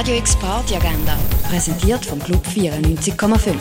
Radio X Party Agenda, präsentiert vom Club 94,5.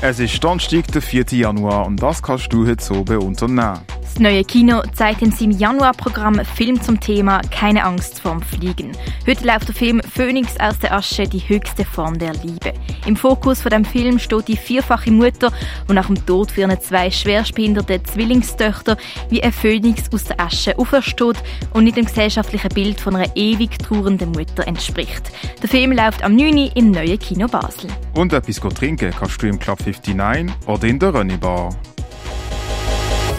Es ist Donnerstag, der 4. Januar und das kannst du heute so unternehmen. Das neue Kino zeigt in seinem Januarprogramm Film zum Thema Keine Angst vorm Fliegen. Heute läuft der Film Phönix aus der Asche, die höchste Form der Liebe. Im Fokus von dem Film steht die vierfache Mutter, die nach dem Tod für ihre zwei schwerstbehinderte Zwillingstöchter wie ein Phönix aus der Asche aufersteht und nicht dem gesellschaftlichen Bild von einer ewig trauernden Mutter entspricht. Der Film läuft am 9. im neuen Kino Basel. Und etwas trinken kannst du im Club 59 oder in der Rönni Bar.